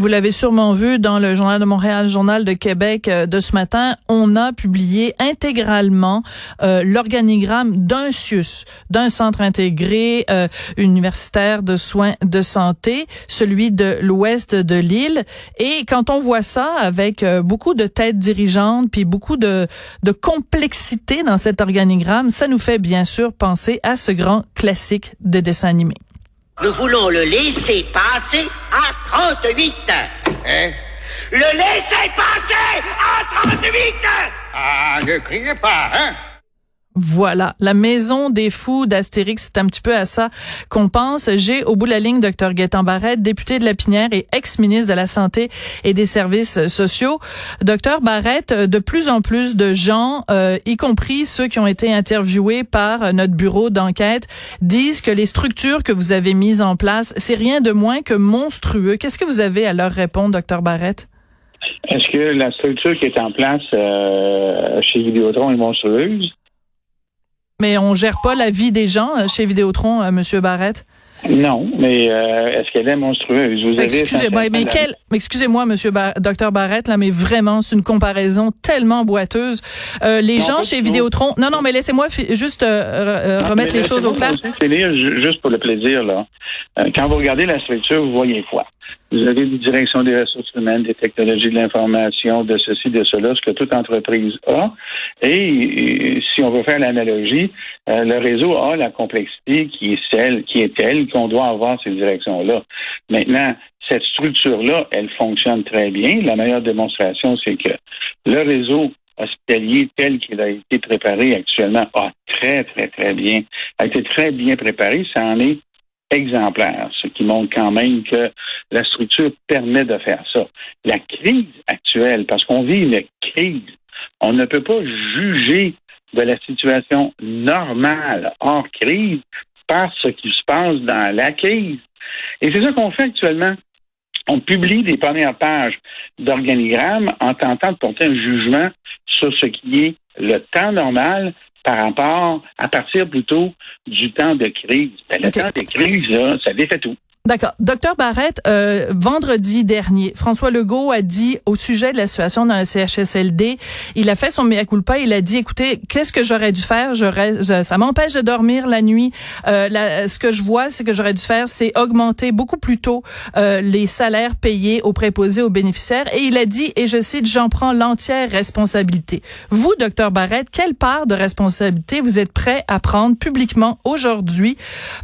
Vous l'avez sûrement vu dans le Journal de Montréal, Journal de Québec euh, de ce matin, on a publié intégralement euh, l'organigramme d'un CIUS, d'un centre intégré euh, universitaire de soins de santé, celui de l'ouest de l'île. Et quand on voit ça avec beaucoup de têtes dirigeantes, puis beaucoup de, de complexité dans cet organigramme, ça nous fait bien sûr penser à ce grand classique des dessins animés. Nous voulons le laisser passer à 38. Hein? Le laisser passer à 38. Ah, ne criez pas, hein? Voilà, la maison des fous d'Astérix, c'est un petit peu à ça qu'on pense. J'ai au bout de la ligne Dr Gaétan Barrette, député de la Pinière et ex-ministre de la Santé et des Services sociaux. Docteur Barrette, de plus en plus de gens, euh, y compris ceux qui ont été interviewés par notre bureau d'enquête, disent que les structures que vous avez mises en place, c'est rien de moins que monstrueux. Qu'est-ce que vous avez à leur répondre, Docteur Barrette? Est-ce que la structure qui est en place euh, chez Vidéotron est monstrueuse? Mais on gère pas la vie des gens euh, chez Vidéotron, euh, Monsieur Barrette? Non, mais euh, est-ce qu'elle est monstrueuse? Vous Excusez, moi mais quel, excusez-moi, Monsieur Docteur Barrette, là, mais vraiment, c'est une comparaison tellement boiteuse. Euh, les gens chez Vidéotron, non, non, mais laissez-moi juste remettre les choses au clair. Juste pour le plaisir là. quand vous regardez la structure, vous voyez quoi? Vous avez des directions des ressources humaines, des technologies de l'information, de ceci, de cela, ce que toute entreprise a. Et, si on veut faire l'analogie, euh, le réseau a la complexité qui est celle, qui est telle qu'on doit avoir ces directions-là. Maintenant, cette structure-là, elle fonctionne très bien. La meilleure démonstration, c'est que le réseau hospitalier tel qu'il a été préparé actuellement a très, très, très bien, a été très bien préparé. Ça en est exemplaire, ce qui montre quand même que la structure permet de faire ça. La crise actuelle, parce qu'on vit une crise, on ne peut pas juger de la situation normale hors crise par ce qui se passe dans la crise. Et c'est ça qu'on fait actuellement. On publie des premières pages d'organigrammes en tentant de porter un jugement sur ce qui est le temps normal par rapport à partir plutôt du temps de crise. Ben, le temps de crise, là, ça défait tout. D'accord. Docteur Barrette, euh, vendredi dernier, François Legault a dit au sujet de la situation dans le CHSLD, il a fait son mea culpa, il a dit, écoutez, qu'est-ce que j'aurais dû faire? Ça m'empêche de dormir la nuit. Euh, ce que je vois, c'est que j'aurais dû faire, c'est augmenter beaucoup plus tôt euh, les salaires payés aux préposés aux bénéficiaires. Et il a dit, et je cite, j'en prends l'entière responsabilité. Vous, docteur Barrette, quelle part de responsabilité vous êtes prêt à prendre publiquement aujourd'hui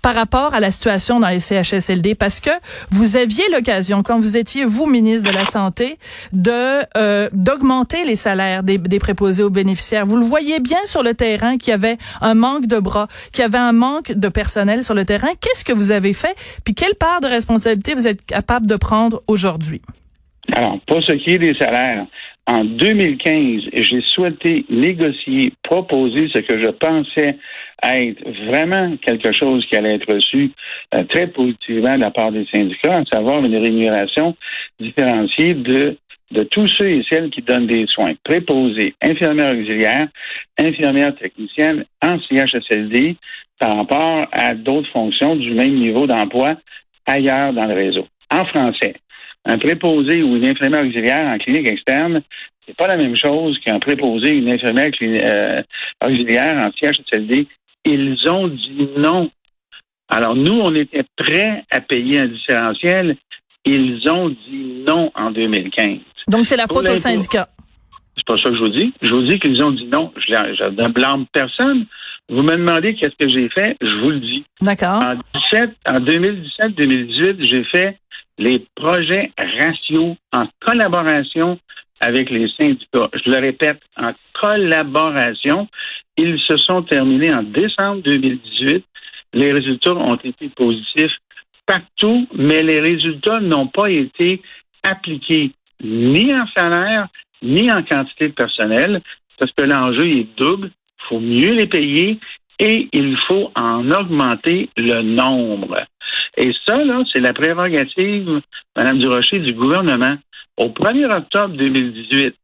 par rapport à la situation dans les CHSLD? Parce que vous aviez l'occasion, quand vous étiez vous ministre de la santé, de euh, d'augmenter les salaires des, des préposés aux bénéficiaires. Vous le voyez bien sur le terrain qu'il y avait un manque de bras, qu'il y avait un manque de personnel sur le terrain. Qu'est-ce que vous avez fait? Puis quelle part de responsabilité vous êtes capable de prendre aujourd'hui? Alors, pour ce qui est des salaires, en 2015, j'ai souhaité négocier, proposer ce que je pensais être vraiment quelque chose qui allait être reçu euh, très positivement de la part des syndicats, à savoir une rémunération différenciée de de tous ceux et celles qui donnent des soins, préposés, infirmières auxiliaires, infirmières techniciennes en CHSLD par rapport à d'autres fonctions du même niveau d'emploi ailleurs dans le réseau. En français, un préposé ou une infirmière auxiliaire en clinique externe, c'est pas la même chose qu'un préposé ou une infirmière euh, auxiliaire en CHSLD. Ils ont dit non. Alors, nous, on était prêts à payer un différentiel. Ils ont dit non en 2015. Donc, c'est la faute au syndicat. C'est pas ça que je vous dis. Je vous dis qu'ils ont dit non. Je ne blâme personne. Vous me demandez qu'est-ce que j'ai fait, je vous le dis. D'accord. En, en 2017-2018, j'ai fait les projets ratios en collaboration avec les syndicats. Je le répète, en collaboration. Ils se sont terminés en décembre 2018. Les résultats ont été positifs partout, mais les résultats n'ont pas été appliqués ni en salaire, ni en quantité de personnel, parce que l'enjeu est double. Il faut mieux les payer et il faut en augmenter le nombre. Et ça, là, c'est la prérogative, Mme Durocher, du gouvernement. Au 1er octobre 2018,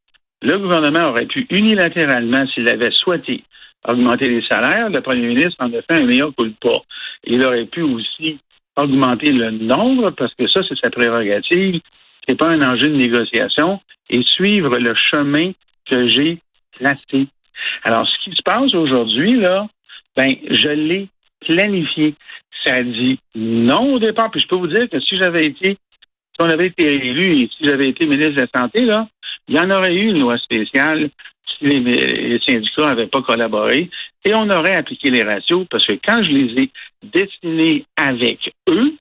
le gouvernement aurait pu unilatéralement, s'il avait souhaité, augmenter les salaires. Le premier ministre en a fait un meilleur coup de pas. Il aurait pu aussi augmenter le nombre, parce que ça, c'est sa prérogative. c'est pas un enjeu de négociation, et suivre le chemin que j'ai tracé. Alors, ce qui se passe aujourd'hui, là, ben, je l'ai planifié. Ça dit non au départ. Puis je peux vous dire que si j'avais été, si on avait été élu et si j'avais été ministre de la Santé, là, il y en aurait eu une loi spéciale si les, syndicats n'avaient pas collaboré et on aurait appliqué les ratios parce que quand je les ai dessinés avec eux,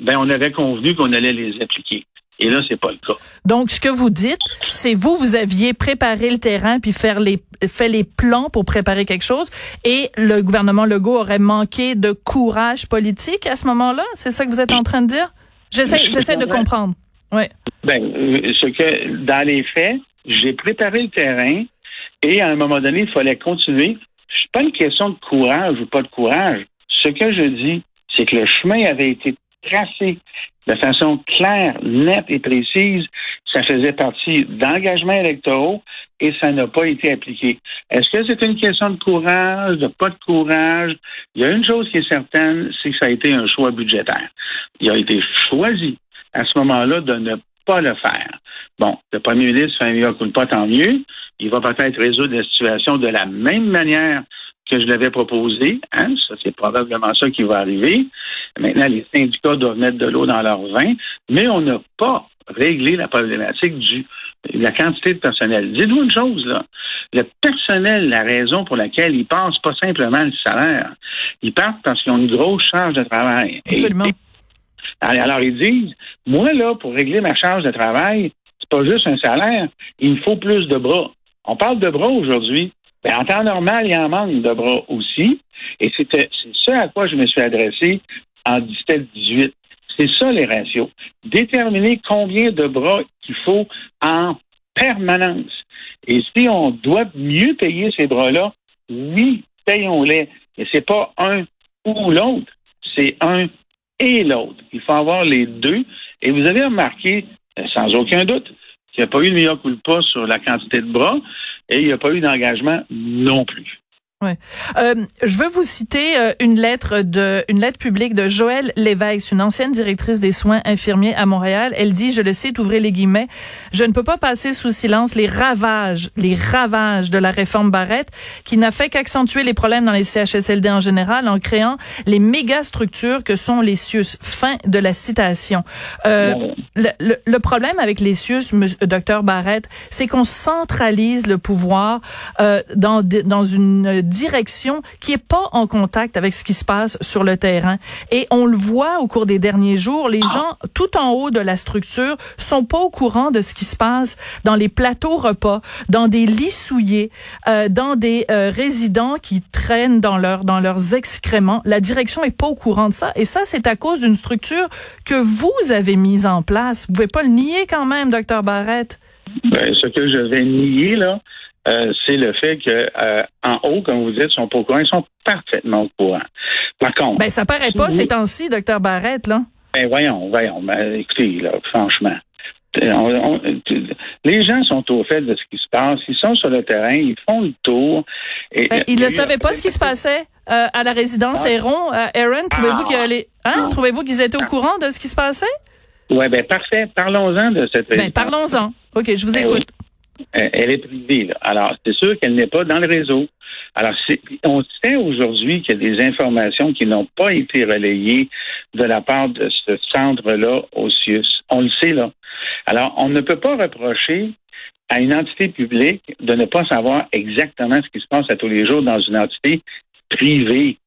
ben on avait convenu qu'on allait les appliquer. Et là, c'est pas le cas. Donc, ce que vous dites, c'est vous, vous aviez préparé le terrain puis faire les, fait les plans pour préparer quelque chose et le gouvernement Legault aurait manqué de courage politique à ce moment-là? C'est ça que vous êtes en train de dire? J'essaie, j'essaie de comprendre. Oui. Ben, ce que, dans les faits, j'ai préparé le terrain et à un moment donné, il fallait continuer. C'est pas une question de courage ou pas de courage. Ce que je dis, c'est que le chemin avait été tracé de façon claire, nette et précise. Ça faisait partie d'engagements électoraux et ça n'a pas été appliqué. Est-ce que c'est une question de courage, de pas de courage? Il y a une chose qui est certaine, c'est que ça a été un choix budgétaire. Il a été choisi à ce moment-là de ne pas le faire. Bon, le premier ministre fait un de pas, tant mieux. Il va peut-être résoudre la situation de la même manière que je l'avais proposé. Hein? Ça, c'est probablement ça qui va arriver. Maintenant, les syndicats doivent mettre de l'eau dans leur vin, mais on n'a pas réglé la problématique du de la quantité de personnel. Dites-vous une chose, là. Le personnel, la raison pour laquelle ils passent pas simplement le salaire. Ils partent parce qu'ils ont une grosse charge de travail. Absolument. alors, ils disent, moi, là, pour régler ma charge de travail, c'est pas juste un salaire, il me faut plus de bras. On parle de bras aujourd'hui. Ben, en temps normal, il y en manque de bras aussi. Et c'était c'est ce à quoi je me suis adressé en 17-18. C'est ça les ratios. Déterminer combien de bras qu'il faut en permanence. Et si on doit mieux payer ces bras-là, oui, payons-les. Mais c'est pas un ou l'autre, c'est un et l'autre. Il faut avoir les deux. Et vous avez remarqué, euh, sans aucun doute, qu'il n'y a pas eu de meilleur coup de pas sur la quantité de bras et il n'y a pas eu d'engagement non plus. Ouais. Euh, je veux vous citer euh, une lettre de une lettre publique de Joëlle Lévesque, une ancienne directrice des soins infirmiers à Montréal. Elle dit, je le sais, ouvrez les guillemets, je ne peux pas passer sous silence les ravages, les ravages de la réforme Barrette, qui n'a fait qu'accentuer les problèmes dans les CHSLD en général en créant les méga structures que sont les CIUS. Fin de la citation. Euh, le, le, problème avec les CIUS, docteur Barrette, c'est qu'on centralise le pouvoir dans dans une direction qui est pas en contact avec ce qui se passe sur le terrain. Et on le voit au cours des derniers jours, les gens tout en haut de la structure sont pas au courant de ce qui se passe dans les plateaux repas, dans des lits souillés, euh, dans des euh, résidents qui traînent dans leur dans leurs excréments. La direction est pas au courant de ça. Et ça, c'est à cause d'une structure que vous avez mise en place. Vous pouvez pas le nier quand même, docteur Barrette. Ben, ce que je vais nier là, euh, c'est le fait que euh, en haut, comme vous dites, sont pas au courant, ils sont parfaitement au courant. Par contre, ben ça paraît pas ces temps-ci, docteur Barrette, là. Ben voyons, voyons, ben, écoutez, là, franchement. les gens sont au fait de ce qui se passe. Ils sont sur le terrain, ils font le tour. Et, ben, ils ne savaient pas ce qui se passait euh, à la résidence ah. Aaron. Aaron, trouvez-vous ah. qu'ils hein? trouvez-vous qu'ils étaient au courant de ce qui se passait? Oui, ben parfait. Parlons-en de cette ben, parlons-en. OK, je vous ben écoute. Euh, elle est privée. Alors, c'est sûr qu'elle n'est pas dans le réseau. Alors, on sait aujourd'hui qu'il y a des informations qui n'ont pas été relayées de la part de ce centre-là au. On le sait, là. Alors, on ne peut pas reprocher à une entité publique de ne pas savoir exactement ce qui se passe à tous les jours dans une entité privée.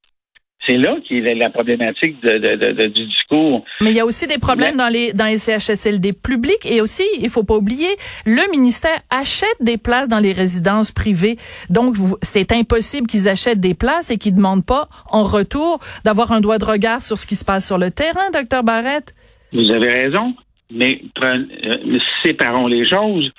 C'est là qu'il est la problématique de, de, de, du discours. Mais il y a aussi des problèmes dans les dans les CHSLD publics et aussi, il faut pas oublier, le ministère achète des places dans les résidences privées. Donc c'est impossible qu'ils achètent des places et qu'ils demandent pas en retour d'avoir un droit de regard sur ce qui se passe sur le terrain, docteur Barrette. Vous avez raison, mais euh, séparons les choses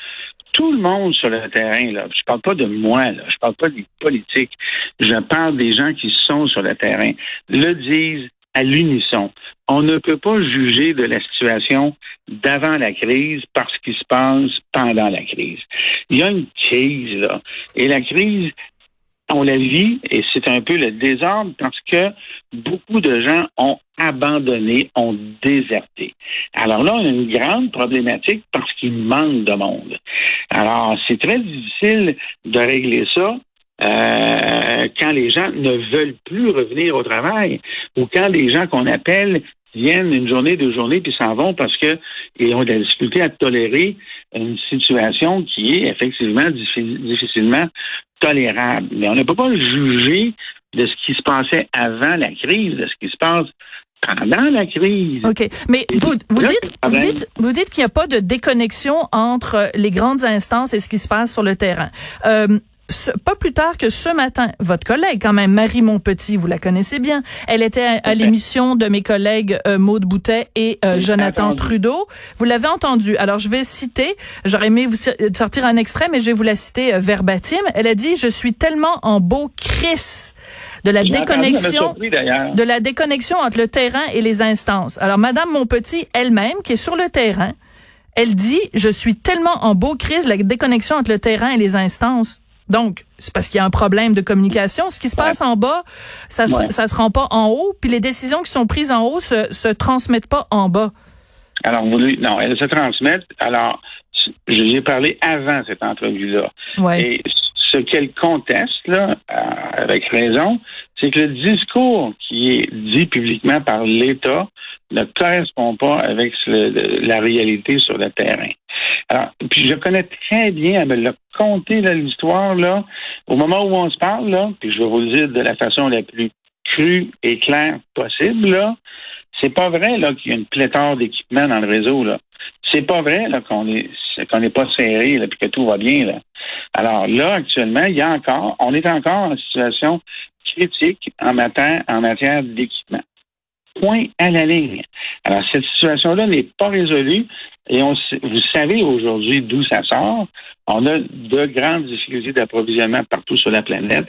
tout le monde sur le terrain, là, je parle pas de moi, là, je parle pas des politiques, je parle des gens qui sont sur le terrain, le disent à l'unisson. On ne peut pas juger de la situation d'avant la crise parce qu'il se passe pendant la crise. Il y a une crise, là. Et la crise, on la vit et c'est un peu le désordre parce que beaucoup de gens ont abandonné, ont déserté. Alors là, on a une grande problématique parce qu'il manque de monde. Alors, c'est très difficile de régler ça. Euh, quand les gens ne veulent plus revenir au travail ou quand les gens qu'on appelle viennent une journée, deux journées, puis s'en vont parce qu'ils ont de la difficulté à tolérer une situation qui est effectivement difficilement tolérable. Mais on ne peut pas juger de ce qui se passait avant la crise, de ce qui se passe pendant la crise. OK. Mais vous, vous dites, vous dites, vous dites qu'il n'y a pas de déconnexion entre les grandes instances et ce qui se passe sur le terrain. Euh, pas plus tard que ce matin, votre collègue, quand même, Marie Montpetit, vous la connaissez bien, elle était à, l'émission de mes collègues euh, Maude Boutet et euh, Jonathan Trudeau. Vous l'avez entendu. Alors, je vais citer, j'aurais aimé vous sortir un extrait, mais je vais vous la citer euh, verbatim. Elle a dit, je suis tellement en beau Chris de la déconnexion, de la déconnexion entre le terrain et les instances. Alors, Madame Montpetit elle-même, qui est sur le terrain, elle dit, je suis tellement en beau crise, la déconnexion entre le terrain et les instances. Donc, c'est parce qu'il y a un problème de communication. Ce qui se passe en bas, ça se, ça se rend pas en haut, puis les décisions qui sont prises en haut se, se transmettent pas en bas. Alors, vous, non, elles se transmettent. Alors, j'ai parlé avant cette entrevue-là. Et ce qu'elle conteste, là, euh, avec raison, c'est que le discours qui est dit publiquement par l'État ne correspond pas avec la réalité sur le terrain. Alors, puis je connais très bien, elle me l'a conté l'histoire là, au moment où on se parle là, puis je vais vous le dire de la façon la plus crue et claire possible là. C'est pas vrai là qu'il y a une pléthore d'équipements dans le réseau là. C'est pas vrai là qu'on est qu'on n'est pas serré là, puis que tout va bien là. Alors là actuellement, il y a encore, on est encore en situation critique en matière en matière d'équipement point à la ligne. Alors, cette situation-là n'est pas résolue et on, vous savez aujourd'hui d'où ça sort? On a de grandes difficultés d'approvisionnement partout sur la planète,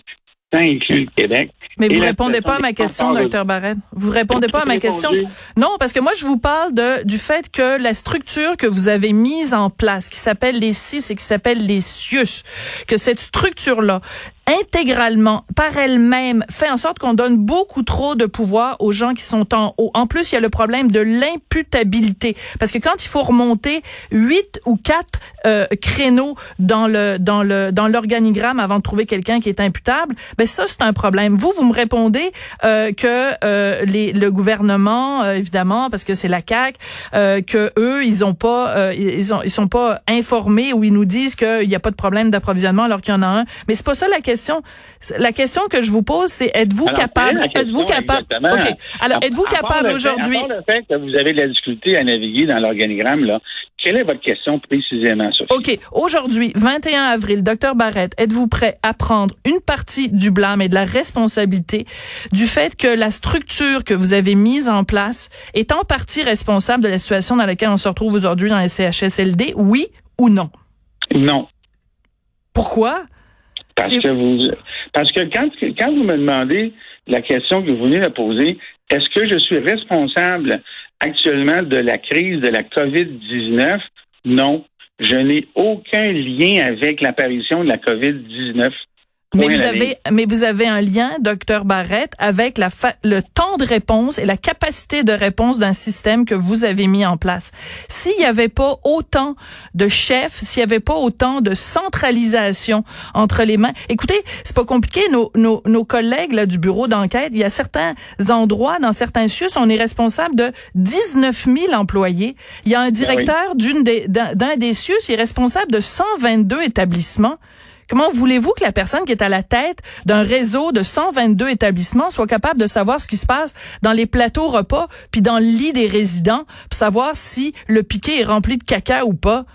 tant inclus le Québec. Mais vous répondez pas à ma question, docteur Barrett. Vous répondez pas à ma question. Non, parce que moi, je vous parle de, du fait que la structure que vous avez mise en place, qui s'appelle les CIS et qui s'appelle les CIUS, que cette structure-là, intégralement par elle-même fait en sorte qu'on donne beaucoup trop de pouvoir aux gens qui sont en haut. En plus, il y a le problème de l'imputabilité parce que quand il faut remonter huit ou quatre euh, créneaux dans le dans le dans l'organigramme avant de trouver quelqu'un qui est imputable, ben ça c'est un problème. Vous vous me répondez euh, que euh, les, le gouvernement évidemment parce que c'est la CAC que eux ils ont pas ils ont ils sont pas informés ou ils nous disent qu'il n'y a pas de problème d'approvisionnement alors qu'il y en a un. Mais c'est pas ça la question la question que je vous pose, c'est êtes-vous capable, êtes-vous capable, ok. Alors, êtes-vous capable aujourd'hui? le fait que vous avez de la difficulté à naviguer dans l'organigramme, là, quelle est votre question précisément, Sophie? OK. Aujourd'hui, 21 avril, docteur Barrett, êtes-vous prêt à prendre une partie du blâme et de la responsabilité du fait que la structure que vous avez mise en place est en partie responsable de la situation dans laquelle on se retrouve aujourd'hui dans les CHSLD? Oui ou non? Non. Pourquoi? Parce que vous, parce que quand, quand vous me demandez la question que vous venez de poser, est-ce que je suis responsable actuellement de la crise de la COVID-19? Non. Je n'ai aucun lien avec l'apparition de la COVID-19. Mais vous avez, mais vous avez un lien, docteur Barrett, avec la le temps de réponse et la capacité de réponse d'un système que vous avez mis en place. S'il n'y avait pas autant de chefs, s'il n'y avait pas autant de centralisation entre les mains, écoutez, c'est pas compliqué. Nos, nos, nos collègues là, du bureau d'enquête, il y a certains endroits, dans certains CIUS, on est responsable de 19 000 employés. Il y a un ben directeur d'une des, d'un des CIUS, il est responsable de 122 établissements. Comment voulez-vous que la personne qui est à la tête d'un réseau de 122 établissements soit capable de savoir ce qui se passe dans les plateaux repas, puis dans le lit des résidents, pour savoir si le piquet est rempli de caca ou pas?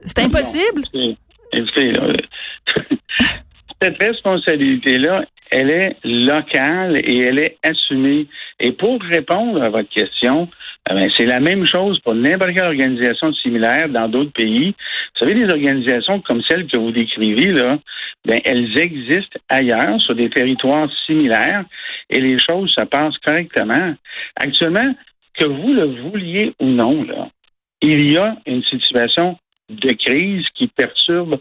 C'est impossible? cette responsabilité-là, elle est locale et elle est assumée. Et pour répondre à votre question, ah ben, c'est la même chose pour n'importe quelle organisation similaire dans d'autres pays. Vous savez, des organisations comme celles que vous décrivez, là, ben, elles existent ailleurs, sur des territoires similaires, et les choses se passent correctement. Actuellement, que vous le vouliez ou non, là, il y a une situation de crise qui perturbe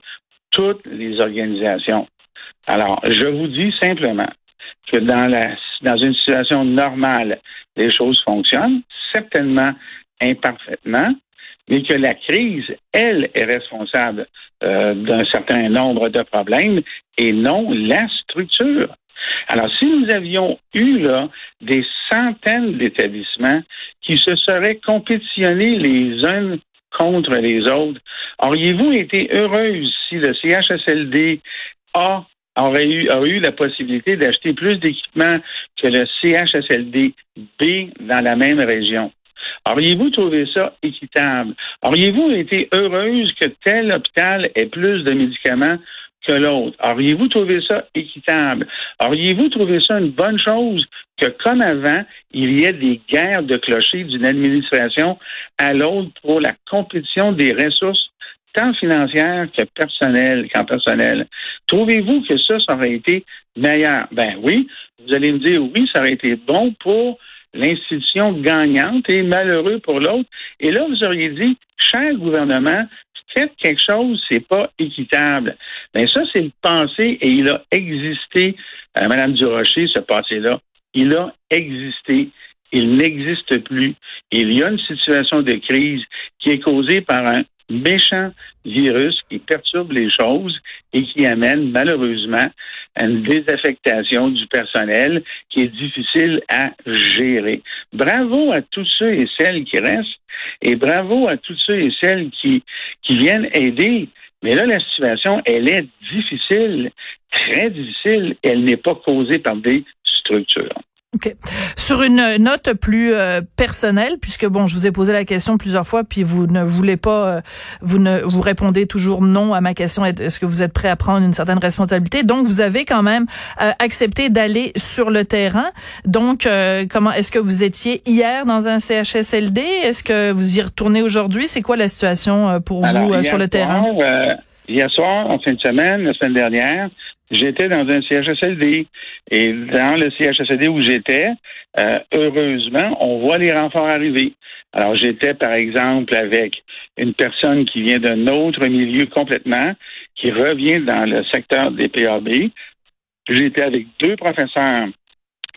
toutes les organisations. Alors, je vous dis simplement que dans, la, dans une situation normale, les choses fonctionnent, certainement imparfaitement, mais que la crise, elle, est responsable euh, d'un certain nombre de problèmes et non la structure. Alors, si nous avions eu là des centaines d'établissements qui se seraient compétitionnés les uns contre les autres, auriez-vous été heureuse si le CHSLD A aurait eu, aurait eu la possibilité d'acheter plus d'équipements que le CHSLD B dans la même région? Auriez-vous trouvé ça équitable? Auriez-vous été heureuse que tel hôpital ait plus de médicaments que l'autre? Auriez-vous trouvé ça équitable? Auriez-vous trouvé ça une bonne chose que, comme avant, il y ait des guerres de clochers d'une administration à l'autre pour la compétition des ressources tant financières que personnelles, qu'en personnel. Trouvez-vous que ça, ça aurait été meilleur? Ben oui. Vous allez me dire oui, ça aurait été bon pour l'institution gagnante et malheureux pour l'autre. Et là, vous auriez dit, cher gouvernement, faites quelque chose, c'est pas équitable. Mais ben, ça, c'est le passé et il a existé, euh, Madame Durocher, ce passé-là. Il a existé. Il n'existe plus. Il y a une situation de crise qui est causée par un méchant virus qui perturbe les choses et qui amène malheureusement à une désaffectation du personnel qui est difficile à gérer. Bravo à tous ceux et celles qui restent et bravo à tous ceux et celles qui, qui viennent aider. Mais là, la situation, elle est difficile, très difficile. Elle n'est pas causée par des structures. OK. Sur une note plus euh, personnelle, puisque bon, je vous ai posé la question plusieurs fois, puis vous ne voulez pas, euh, vous ne vous répondez toujours non à ma question. Est-ce que vous êtes prêt à prendre une certaine responsabilité? Donc, vous avez quand même euh, accepté d'aller sur le terrain. Donc, comment est-ce que vous étiez hier dans un CHSLD Est-ce que vous y retournez aujourd'hui? C'est quoi la situation pour vous sur le terrain? Hier soir, en fin de semaine, la semaine dernière, j'étais dans un CHSLD. Et dans le CHSLD où j'étais, euh, heureusement, on voit les renforts arriver. Alors, j'étais, par exemple, avec une personne qui vient d'un autre milieu complètement, qui revient dans le secteur des PAB. J'étais avec deux professeurs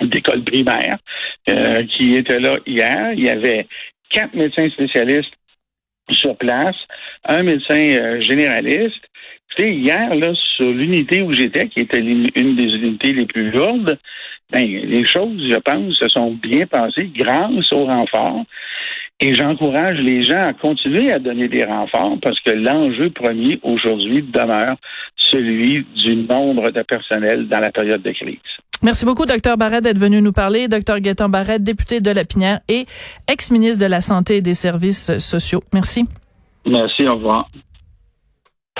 d'école primaire euh, qui étaient là hier. Il y avait quatre médecins spécialistes sur place, un médecin euh, généraliste hier, là, sur l'unité où j'étais, qui était une des unités les plus lourdes, ben, les choses, je pense, se sont bien passées grâce au renfort. Et j'encourage les gens à continuer à donner des renforts parce que l'enjeu premier aujourd'hui demeure celui du nombre de personnel dans la période de crise. Merci beaucoup, Dr Barrette, d'être venu nous parler. Dr Gaétan Barrette, député de la Pinière et ex-ministre de la Santé et des Services sociaux. Merci. Merci, au revoir.